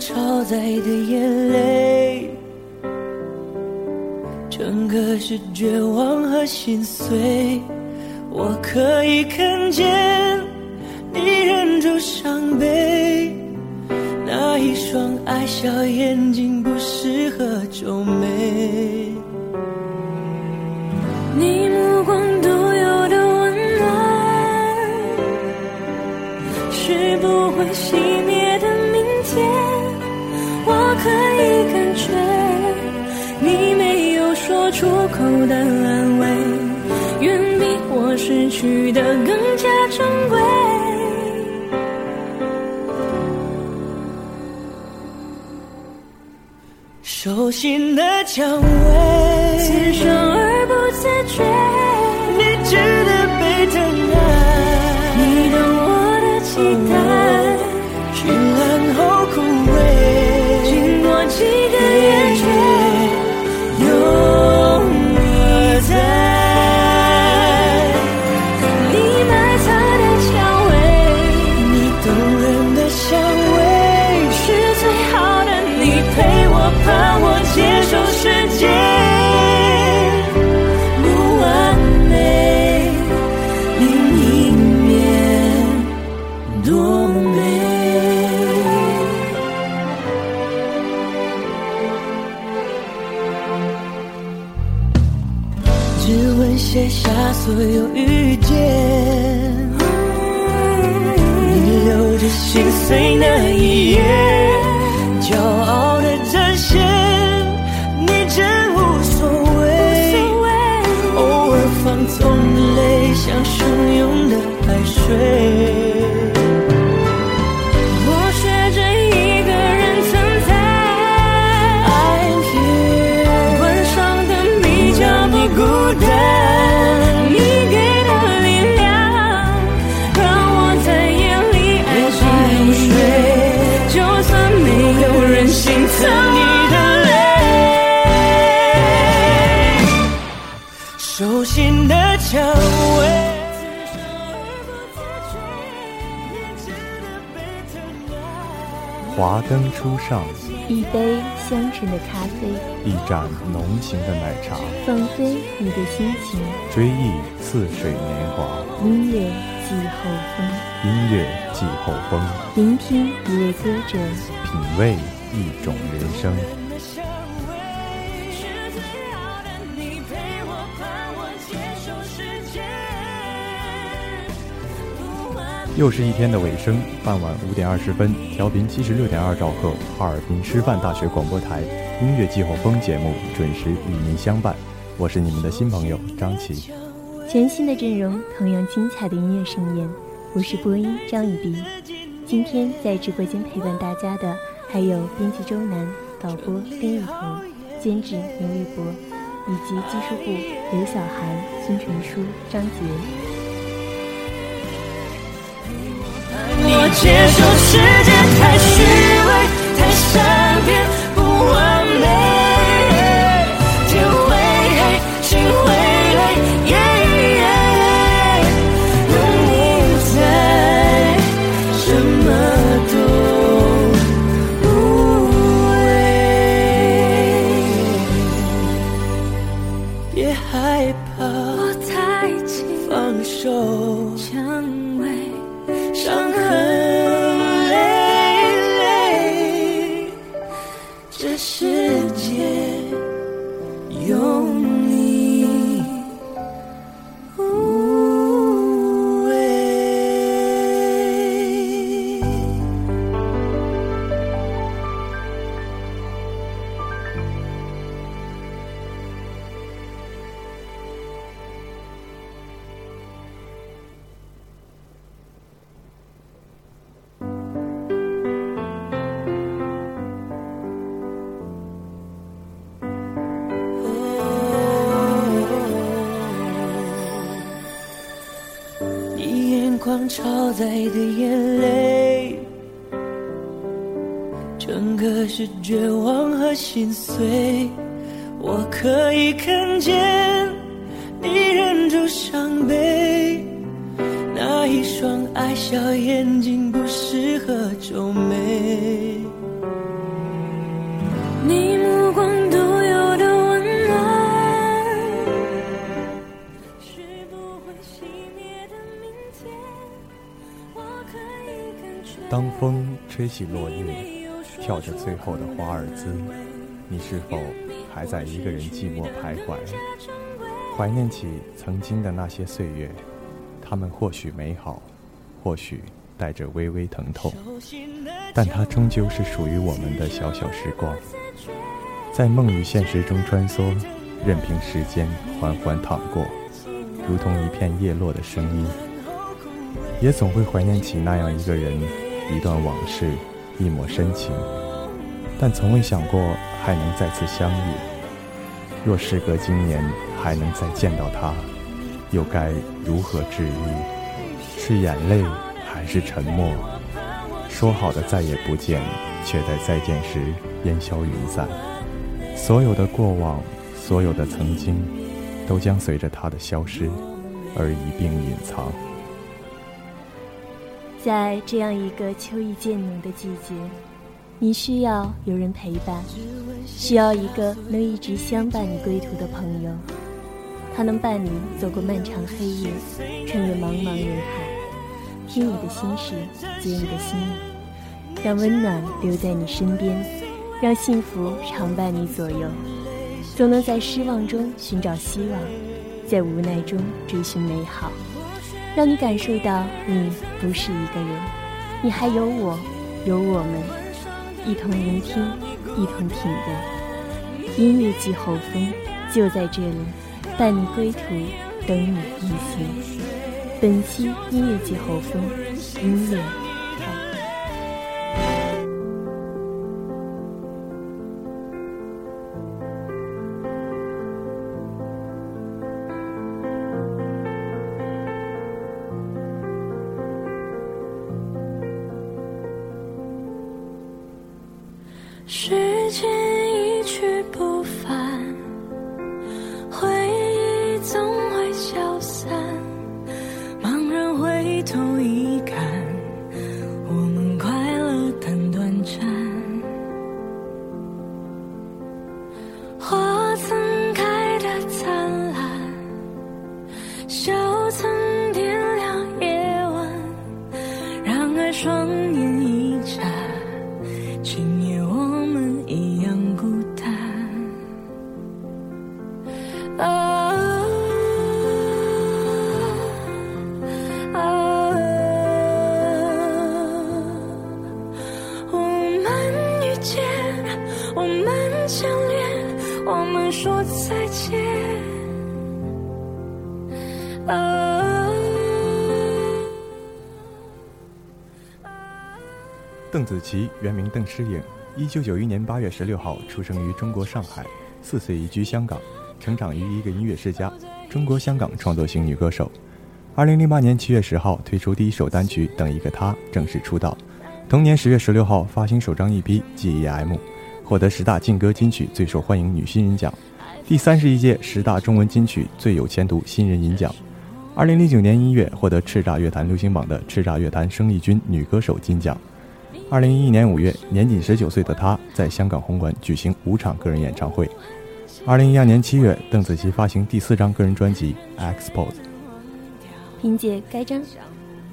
超载的眼泪，整个是绝望和心碎。我可以看见你忍住伤悲，那一双爱笑眼睛不适合皱眉。你目光独有的温暖。是不会熄灭出口的安慰，远比我失去的更加珍贵。手心的蔷薇，灯初上，一杯香醇的咖啡，一盏浓情的奶茶，放飞你的心情。追忆似水年华，音乐季后风，音乐季后风，聆听一位歌者，品味一种人生。又是一天的尾声，傍晚五点二十分，调频七十六点二兆赫，哈尔滨师范大学广播台音乐季候风节目准时与您相伴。我是你们的新朋友张琪。全新的阵容，同样精彩的音乐盛宴。我是播音张雨迪。今天在直播间陪伴大家的还有编辑周楠、导播丁雨桐、监制刘玉博，以及技术部刘晓涵、孙纯书、张杰。接受世界太虚伪，太善变，整个是绝望和心碎。我可以看见你忍住伤悲，那一双爱笑眼睛不适合皱眉。你目光独有的温暖。是不会熄灭的明天，我可以感觉当风吹起落叶，跳着最后的华尔兹，你是否还在一个人寂寞徘徊？怀念起曾经的那些岁月，它们或许美好，或许带着微微疼痛，但它终究是属于我们的小小时光，在梦与现实中穿梭，任凭时间缓缓淌过，如同一片叶落的声音。也总会怀念起那样一个人，一段往事，一抹深情，但从未想过还能再次相遇。若时隔今年还能再见到他，又该如何治愈？是眼泪还是沉默？说好的再也不见，却在再见时烟消云散。所有的过往，所有的曾经，都将随着他的消失而一并隐藏。在这样一个秋意渐浓的季节，你需要有人陪伴，需要一个能一直相伴你归途的朋友。他能伴你走过漫长黑夜，穿越茫茫人海，听你的心事，解你的心意，让温暖留在你身边，让幸福常伴你左右。总能在失望中寻找希望，在无奈中追寻美好。让你感受到你不是一个人，你还有我，有我们，一同聆听，一同品味。音乐季候风就在这里，伴你归途，等你一行。本期音乐季候风，音乐双眼一眨。邓紫棋原名邓诗颖，一九九一年八月十六号出生于中国上海，四岁移居香港，成长于一个音乐世家，中国香港创作型女歌手。二零零八年七月十号推出第一首单曲《等一个他》，正式出道。同年十月十六号发行首张 EP《GEM》，获得十大劲歌金曲最受欢迎女新人奖，第三十一届十大中文金曲最有前途新人银奖。二零零九年一月获得叱咤乐坛流行榜的叱咤乐坛生力军女歌手金奖。二零一一年五月，年仅十九岁的她在香港红馆举行五场个人演唱会。二零一二年七月，邓紫棋发行第四张个人专辑《Expose》。凭借该张，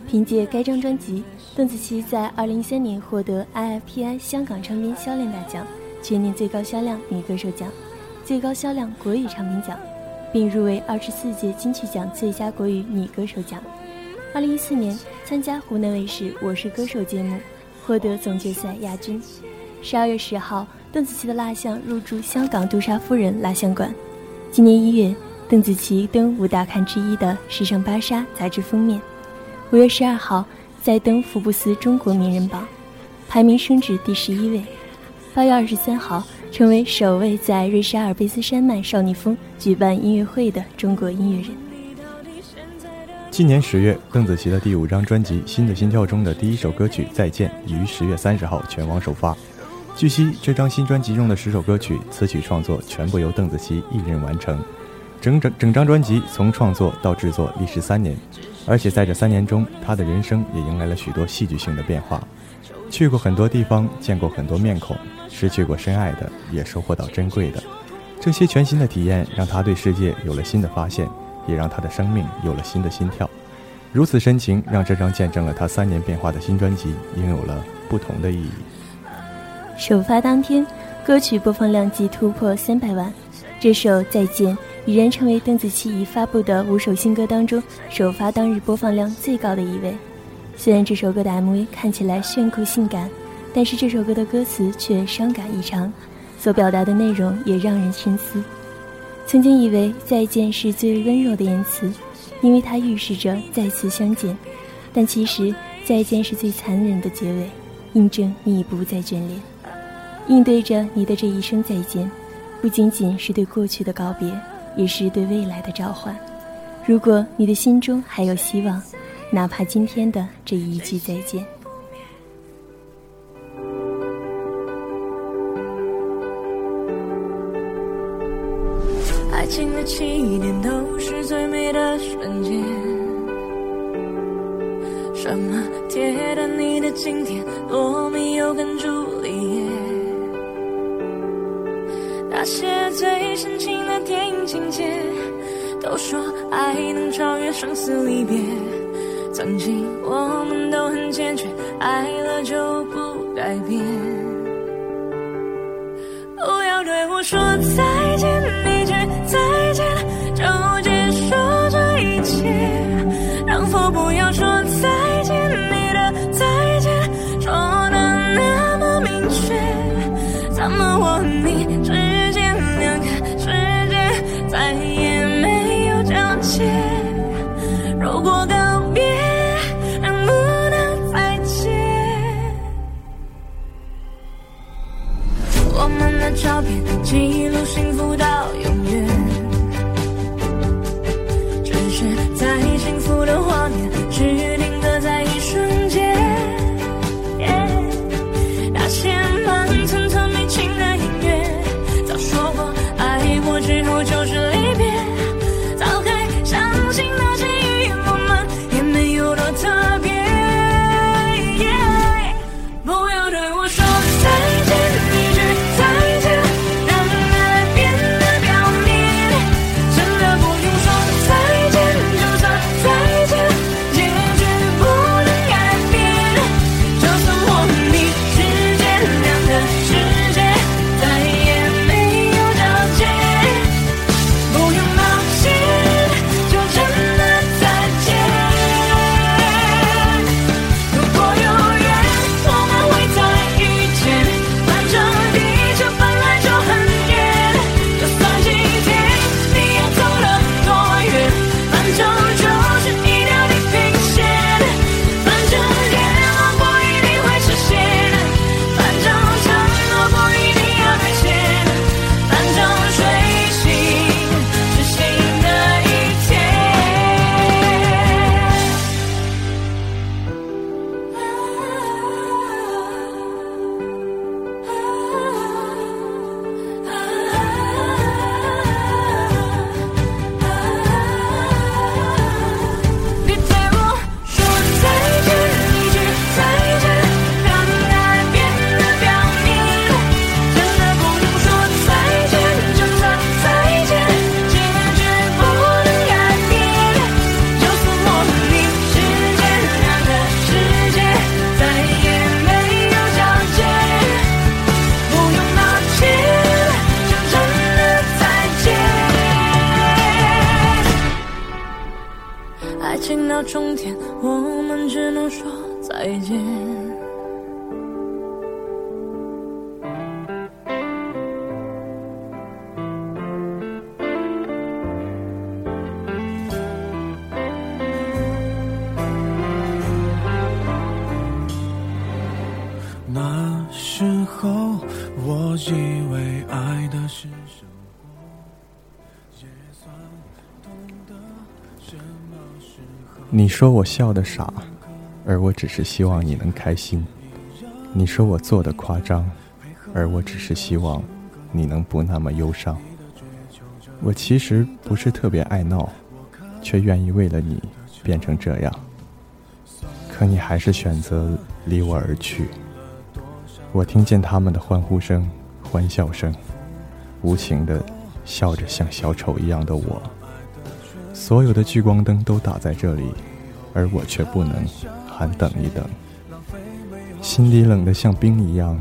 凭借该张专辑，邓紫棋在二零一三年获得 IFPI 香港唱片销量大奖，全年最高销量女歌手奖、最高销量国语唱片奖，并入围二十四届金曲奖最佳国语女歌手奖。二零一四年参加湖南卫视《我是歌手》节目，获得总决赛亚军。十二月十号，邓紫棋的蜡像入驻香港杜莎夫人蜡像馆。今年一月，邓紫棋登五大刊之一的《时尚芭莎》杂志封面。五月十二号，再登福布斯中国名人榜，排名升至第十一位。八月二十三号，成为首位在瑞士阿尔卑斯山脉少女峰举办音乐会的中国音乐人。今年十月，邓紫棋的第五张专辑《新的心跳》中的第一首歌曲《再见》于十月三十号全网首发。据悉，这张新专辑中的十首歌曲词曲创作全部由邓紫棋一人完成。整整整张专辑从创作到制作历时三年，而且在这三年中，她的人生也迎来了许多戏剧性的变化。去过很多地方，见过很多面孔。失去过深爱的，也收获到珍贵的。这些全新的体验，让他对世界有了新的发现，也让他的生命有了新的心跳。如此深情，让这张见证了他三年变化的新专辑，拥有了不同的意义。首发当天，歌曲播放量即突破三百万。这首《再见》已然成为邓紫棋已发布的五首新歌当中首发当日播放量最高的一位。虽然这首歌的 MV 看起来炫酷性感。但是这首歌的歌词却伤感异常，所表达的内容也让人深思。曾经以为再见是最温柔的言辞，因为它预示着再次相见。但其实再见是最残忍的结尾，印证你已不再眷恋。应对着你的这一声再见，不仅仅是对过去的告别，也是对未来的召唤。如果你的心中还有希望，哪怕今天的这一句再见。都说爱能超越生死离别。曾经我们都很坚决，爱了就不改变。不要对我说再你说我笑的傻，而我只是希望你能开心；你说我做的夸张，而我只是希望你能不那么忧伤。我其实不是特别爱闹，却愿意为了你变成这样。可你还是选择离我而去。我听见他们的欢呼声、欢笑声，无情的笑着，像小丑一样的我。所有的聚光灯都打在这里，而我却不能喊等一等。心里冷得像冰一样，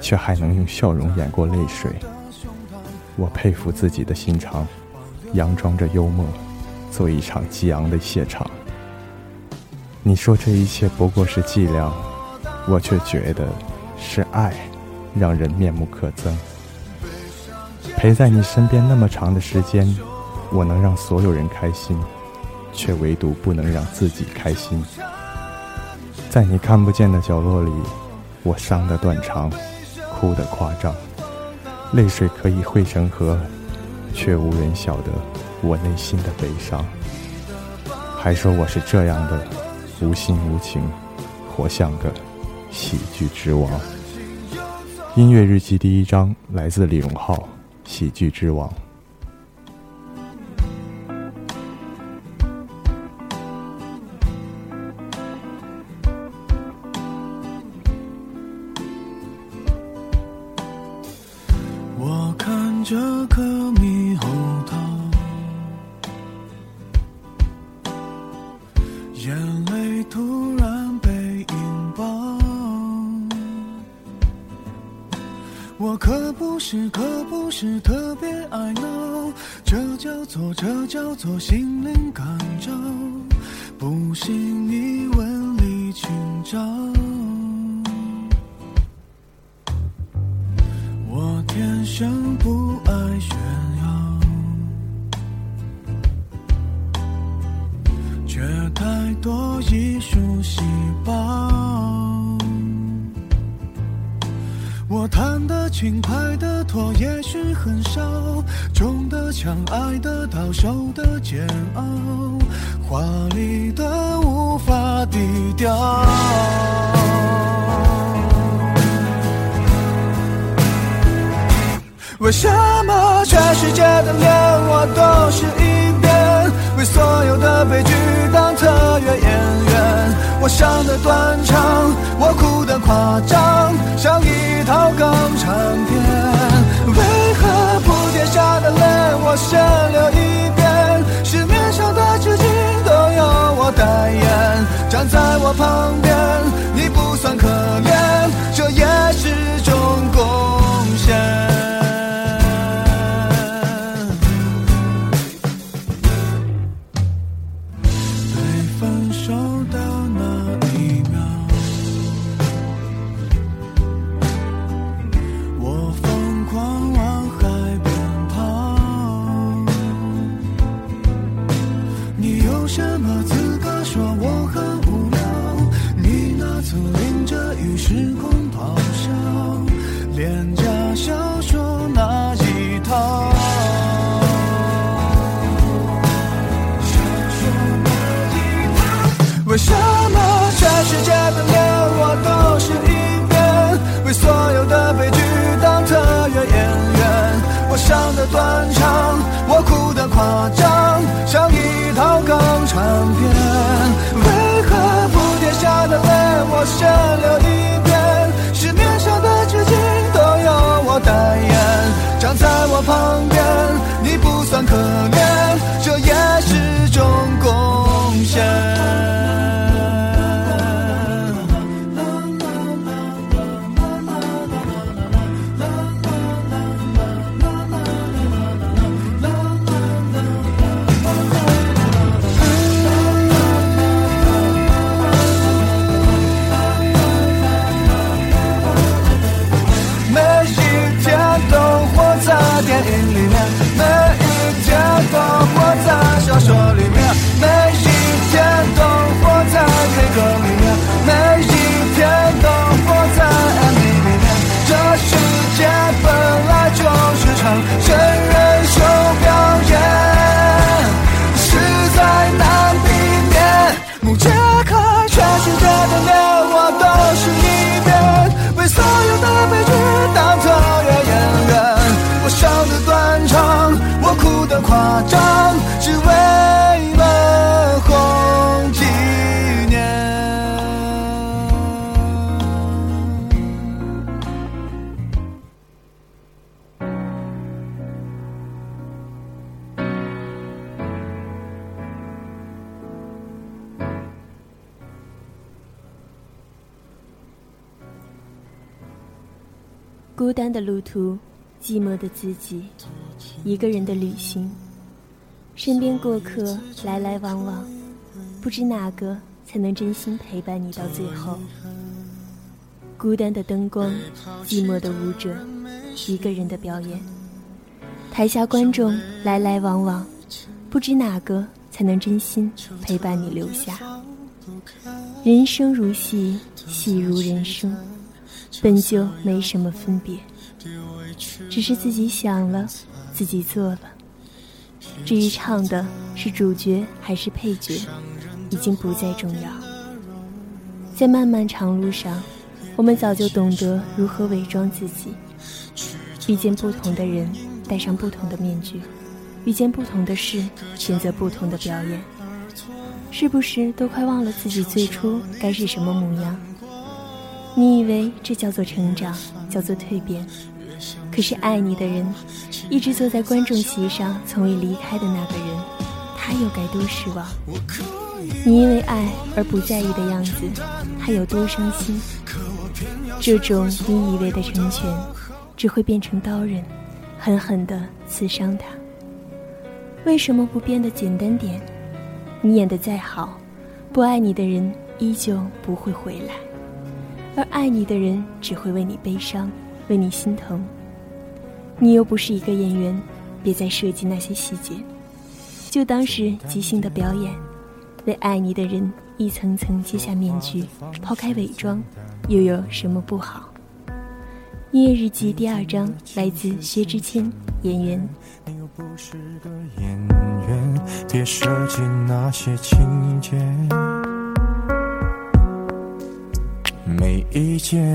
却还能用笑容掩过泪水。我佩服自己的心肠，佯装着幽默，做一场激昂的谢场。你说这一切不过是伎俩，我却觉得是爱，让人面目可憎。陪在你身边那么长的时间。我能让所有人开心，却唯独不能让自己开心。在你看不见的角落里，我伤得断肠，哭得夸张，泪水可以汇成河，却无人晓得我内心的悲伤。还说我是这样的无心无情，活像个喜剧之王。音乐日记第一章来自李荣浩，《喜剧之王》。这叫做心灵感召不信你问李清照我天生不爱炫耀却太多艺术细胞。看得清拍的拖也许很少中的枪挨的刀受的煎熬华丽的无法低调。为什么全世界的恋我都是一遍为所有的悲剧当特约演员我伤的断肠，我哭的夸张，像一套港产片。为何铺天下的泪我先流一遍？市面上的纸巾都由我代言。站在我旁边，你不算可怜，这也是种贡献。么资格说我很无聊？你那次淋着雨时光。先留一点是年少的至今都由我代言站在我旁边你不算可怜这也是种贡献。途，寂寞的自己，一个人的旅行，身边过客来来往往，不知哪个才能真心陪伴你到最后。孤单的灯光，寂寞的舞者，一个人的表演，台下观众来来往往，不知哪个才能真心陪伴你留下。人生如戏，戏如人生。本就没什么分别，只是自己想了，自己做了。至于唱的是主角还是配角，已经不再重要。在漫漫长路上，我们早就懂得如何伪装自己。遇见不同的人，戴上不同的面具；遇见不同的事，选择不同的表演。是不是都快忘了自己最初该是什么模样？你以为这叫做成长，叫做蜕变，可是爱你的人，一直坐在观众席上从未离开的那个人，他又该多失望？你因为爱而不在意的样子，他有多伤心？这种你以为的成全，只会变成刀刃，狠狠地刺伤他。为什么不变得简单点？你演得再好，不爱你的人依旧不会回来。而爱你的人只会为你悲伤，为你心疼。你又不是一个演员，别再设计那些细节，就当是即兴的表演。为爱你的人一层层揭下面具，抛开伪装，又有什么不好？音乐日记第二章来自薛之谦，演员。你又不是个演员，别设计那些情节。没意见，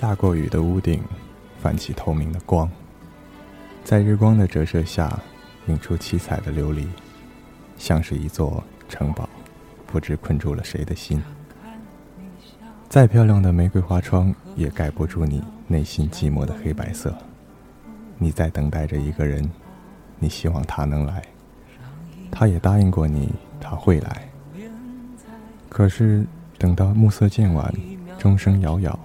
下过雨的屋顶，泛起透明的光，在日光的折射下，映出七彩的琉璃，像是一座城堡，不知困住了谁的心。再漂亮的玫瑰花窗，也盖不住你内心寂寞的黑白色。你在等待着一个人，你希望他能来，他也答应过你他会来。可是等到暮色渐晚，钟声摇摇。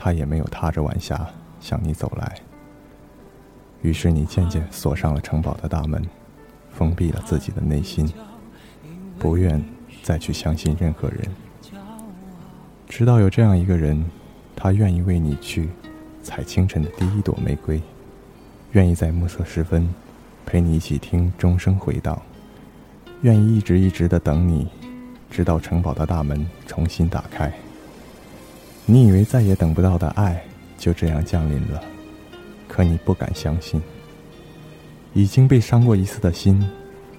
他也没有踏着晚霞向你走来。于是你渐渐锁上了城堡的大门，封闭了自己的内心，不愿再去相信任何人。直到有这样一个人，他愿意为你去采清晨的第一朵玫瑰，愿意在暮色时分陪你一起听钟声回荡，愿意一直一直的等你，直到城堡的大门重新打开。你以为再也等不到的爱就这样降临了，可你不敢相信。已经被伤过一次的心，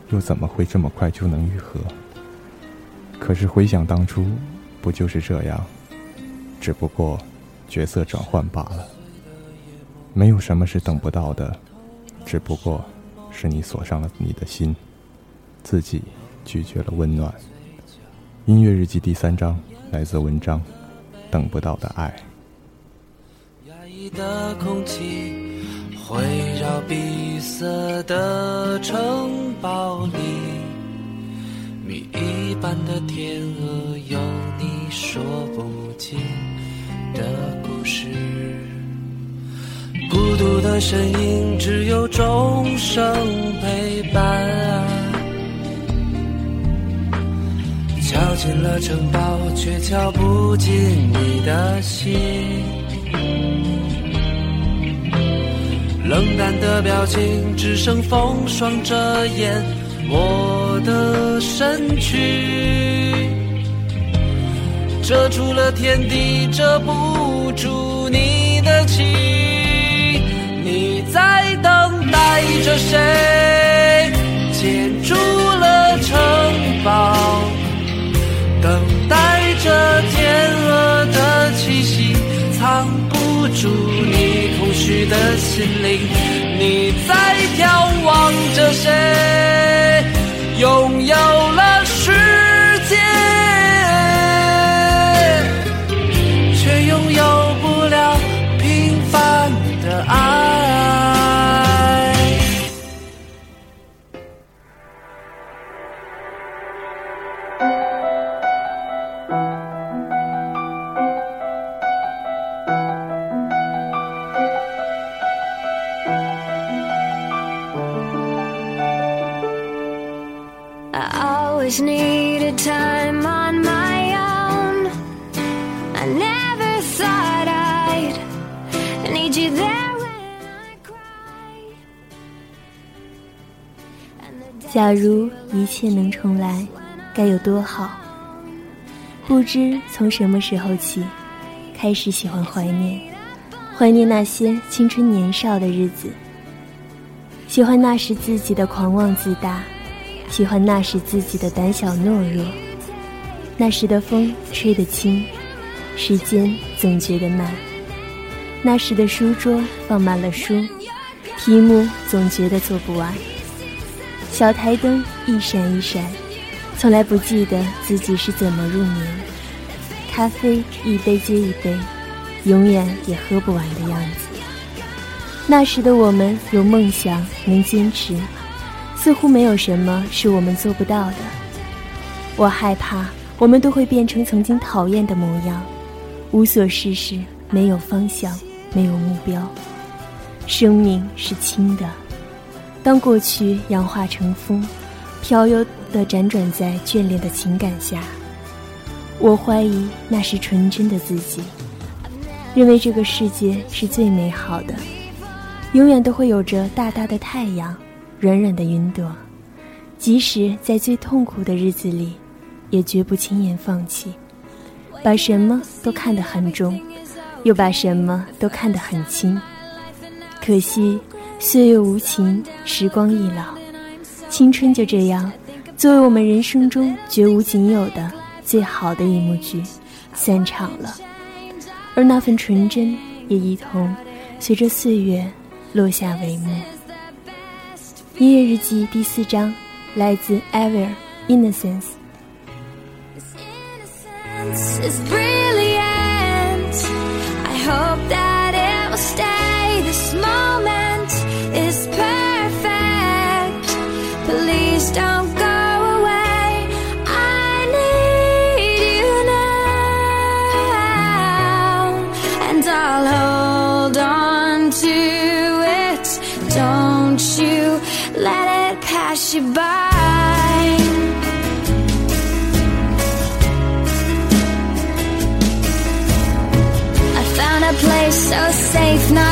又怎么会这么快就能愈合？可是回想当初，不就是这样？只不过角色转换罢了。没有什么是等不到的，只不过是你锁上了你的心，自己拒绝了温暖。音乐日记第三章，来自文章。等不到的爱。压抑的空气围绕闭塞的城堡里，谜一般的天鹅有你说不尽的故事。孤独的身影只有钟声陪伴。敲进了城堡，却敲不进你的心。冷淡的表情，只剩风霜遮掩我的身躯。遮住了天地，遮不住你的情。你在等待着谁？建筑了城堡。这天鹅的气息，藏不住你空虚的心灵。你在眺望着谁？拥有 you there when I cry. 假如一切能重来，该有多好！不知从什么时候起，开始喜欢怀念，怀念那些青春年少的日子，喜欢那时自己的狂妄自大。喜欢那时自己的胆小懦弱，那时的风吹得轻，时间总觉得慢。那时的书桌放满了书，题目总觉得做不完。小台灯一闪一闪，从来不记得自己是怎么入眠。咖啡一杯接一杯，永远也喝不完的样子。那时的我们有梦想，能坚持。似乎没有什么是我们做不到的。我害怕，我们都会变成曾经讨厌的模样，无所事事，没有方向，没有目标。生命是轻的，当过去氧化成风，飘悠的辗转在眷恋的情感下。我怀疑那是纯真的自己，认为这个世界是最美好的，永远都会有着大大的太阳。软软的云朵，即使在最痛苦的日子里，也绝不轻言放弃，把什么都看得很重，又把什么都看得很轻。可惜岁月无情，时光易老，青春就这样，作为我们人生中绝无仅有的最好的一幕剧，散场了，而那份纯真也一同随着岁月落下帷幕。音乐日记第四章，来自 Ever Innocence。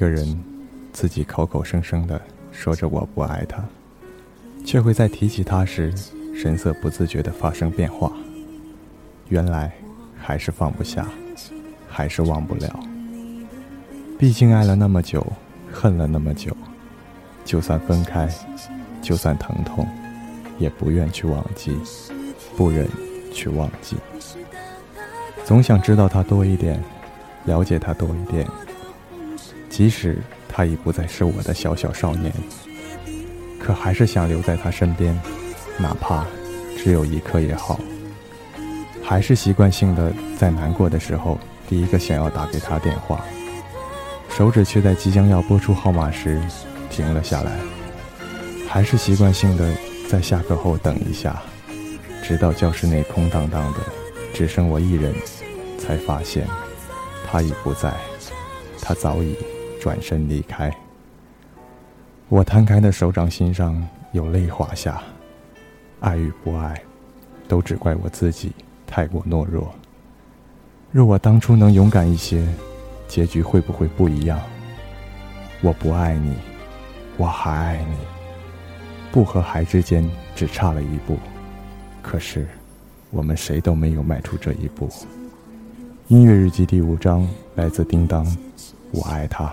一个人，自己口口声声的说着我不爱他，却会在提起他时，神色不自觉的发生变化。原来还是放不下，还是忘不了。毕竟爱了那么久，恨了那么久，就算分开，就算疼痛，也不愿去忘记，不忍去忘记。总想知道他多一点，了解他多一点。即使他已不再是我的小小少年，可还是想留在他身边，哪怕只有一刻也好。还是习惯性的在难过的时候，第一个想要打给他电话，手指却在即将要拨出号码时停了下来。还是习惯性的在下课后等一下，直到教室内空荡荡的，只剩我一人，才发现他已不在，他早已转身离开。我摊开的手掌心上有泪滑下，爱与不爱，都只怪我自己太过懦弱。若我当初能勇敢一些，结局会不会不一样？我不爱你，我还爱你。不和还之间只差了一步，可是我们谁都没有迈出这一步。音乐日记第五章来自叮当，我爱他。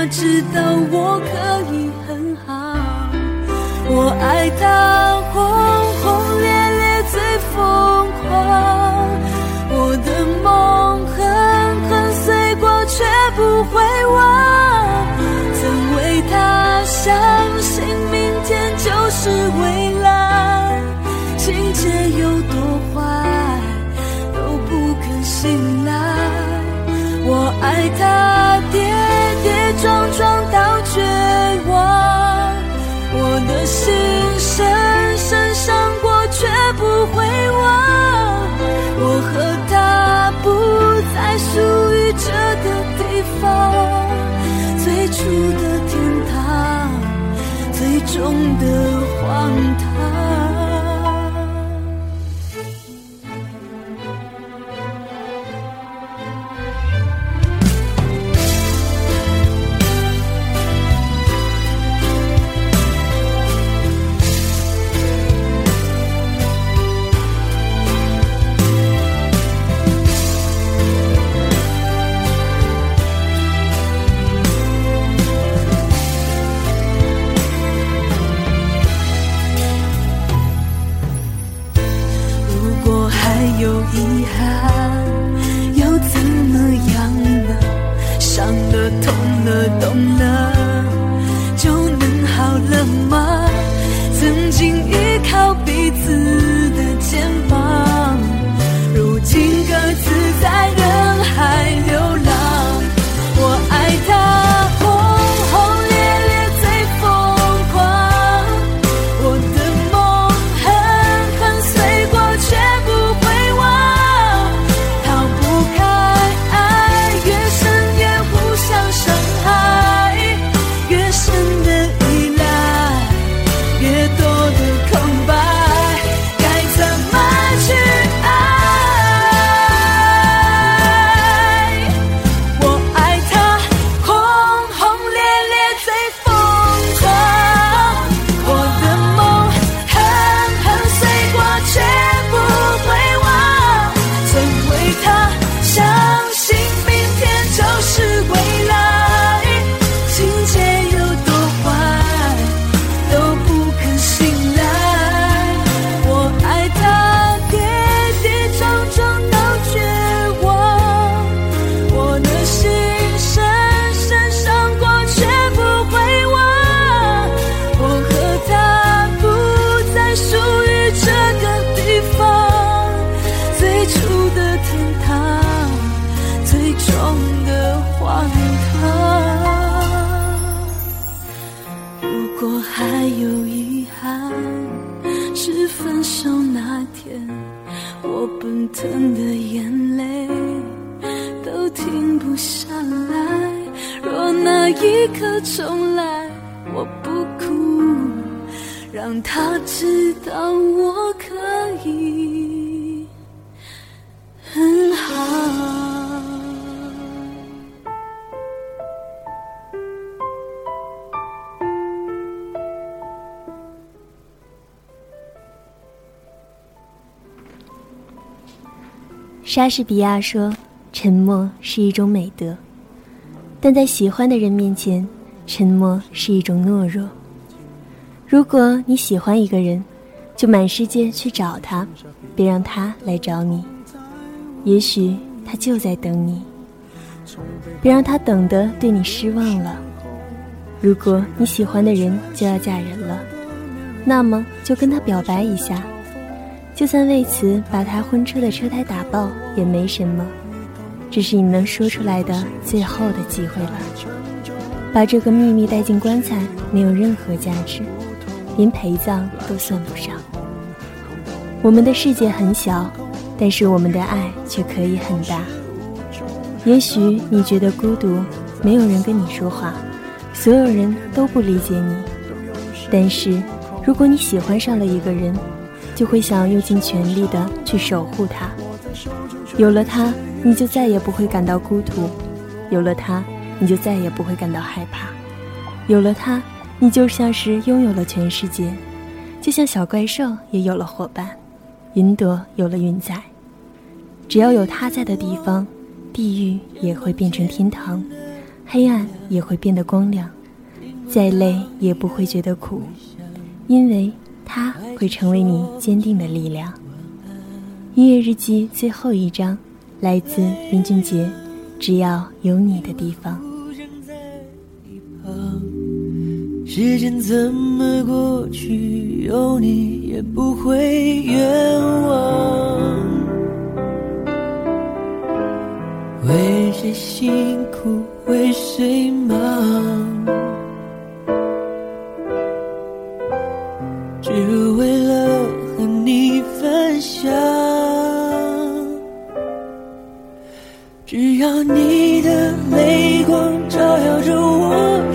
他知道我可以很好。我爱他轰轰烈烈最疯狂，我的梦狠狠碎过却不会忘。曾为他相信明天就是未来，情节有多坏都不肯醒来。我爱他最终的有遗憾，又怎么样呢？伤了、痛了、懂了，刻重来，我不哭，让他知道我可以很好。莎士比亚说：“沉默是一种美德，但在喜欢的人面前，沉默是一种懦弱。如果你喜欢一个人，就满世界去找他，别让他来找你。也许他就在等你，别让他等的对你失望了。如果你喜欢的人就要嫁人了，那么就跟他表白一下，就算为此把他婚车的车胎打爆也没什么，这是你能说出来的最后的机会了。把这个秘密带进棺材没有任何价值，连陪葬都算不上。我们的世界很小，但是我们的爱却可以很大。也许你觉得孤独，没有人跟你说话。所有人都不理解你，但是，如果你喜欢上了一个人，就会想用尽全力的去守护他。有了他，你就再也不会感到孤独；有了他，你就再也不会感到害怕；有了他，你就像是拥有了全世界，就像小怪兽也有了伙伴，云朵有了云彩。只要有他在的地方，地狱也会变成天堂。黑暗也会变得光亮，再累也不会觉得苦，因为它会成为你坚定的力量。音乐日记最后一章，来自林俊杰。只要有你的地方，时间怎么过去，有你也不会冤枉。为谁辛苦？为谁忙？只为了和你分享。只要你的泪光照耀着我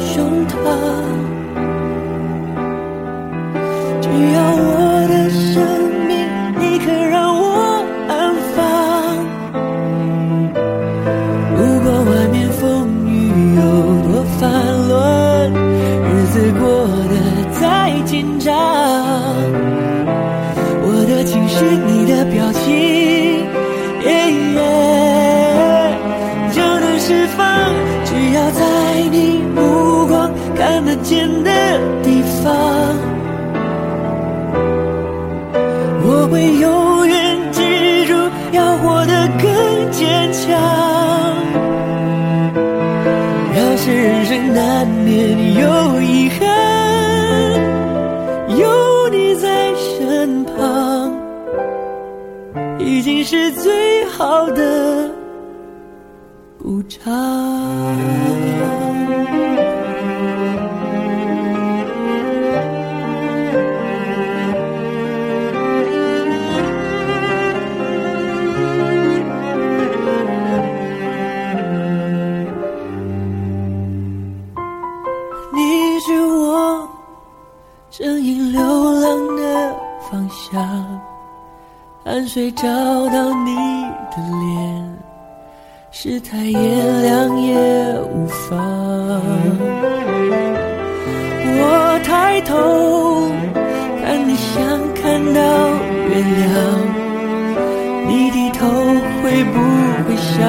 想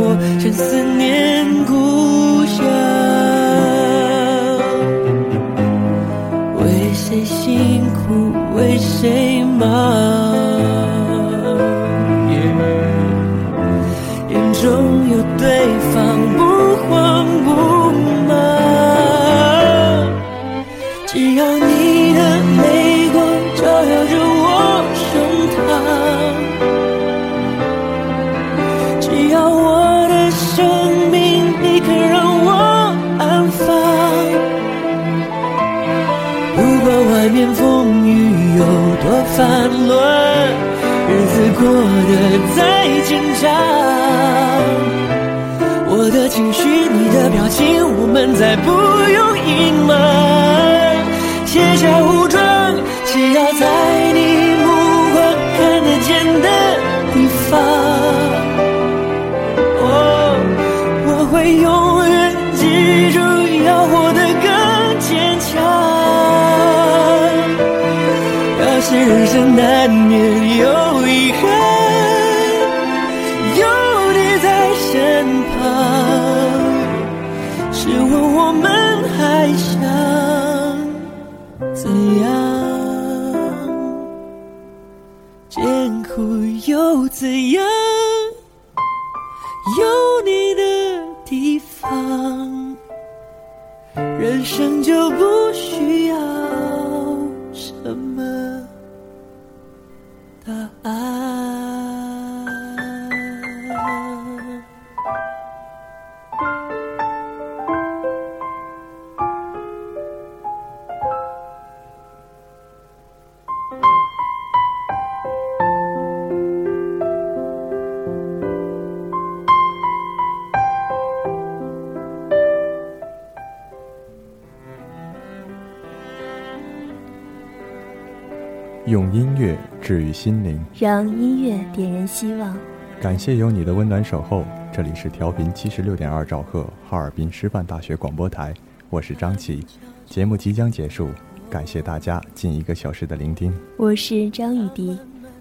我，正思念故乡？为谁辛苦为谁忙？存在不们还想怎样？艰苦又怎样？用音乐治愈心灵，让音乐点燃希望。感谢有你的温暖守候。这里是调频七十六点二兆赫，哈尔滨师范大学广播台，我是张琪。节目即将结束，感谢大家近一个小时的聆听。我是张雨迪，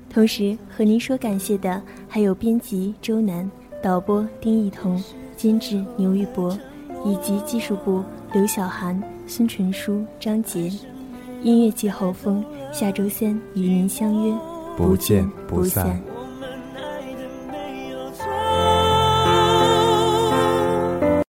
同时和您说感谢的还有编辑周楠、导播丁一彤、监制牛玉博，以及技术部刘晓涵、孙纯书、张杰。音乐季后风，下周三与您相约，不见不不散。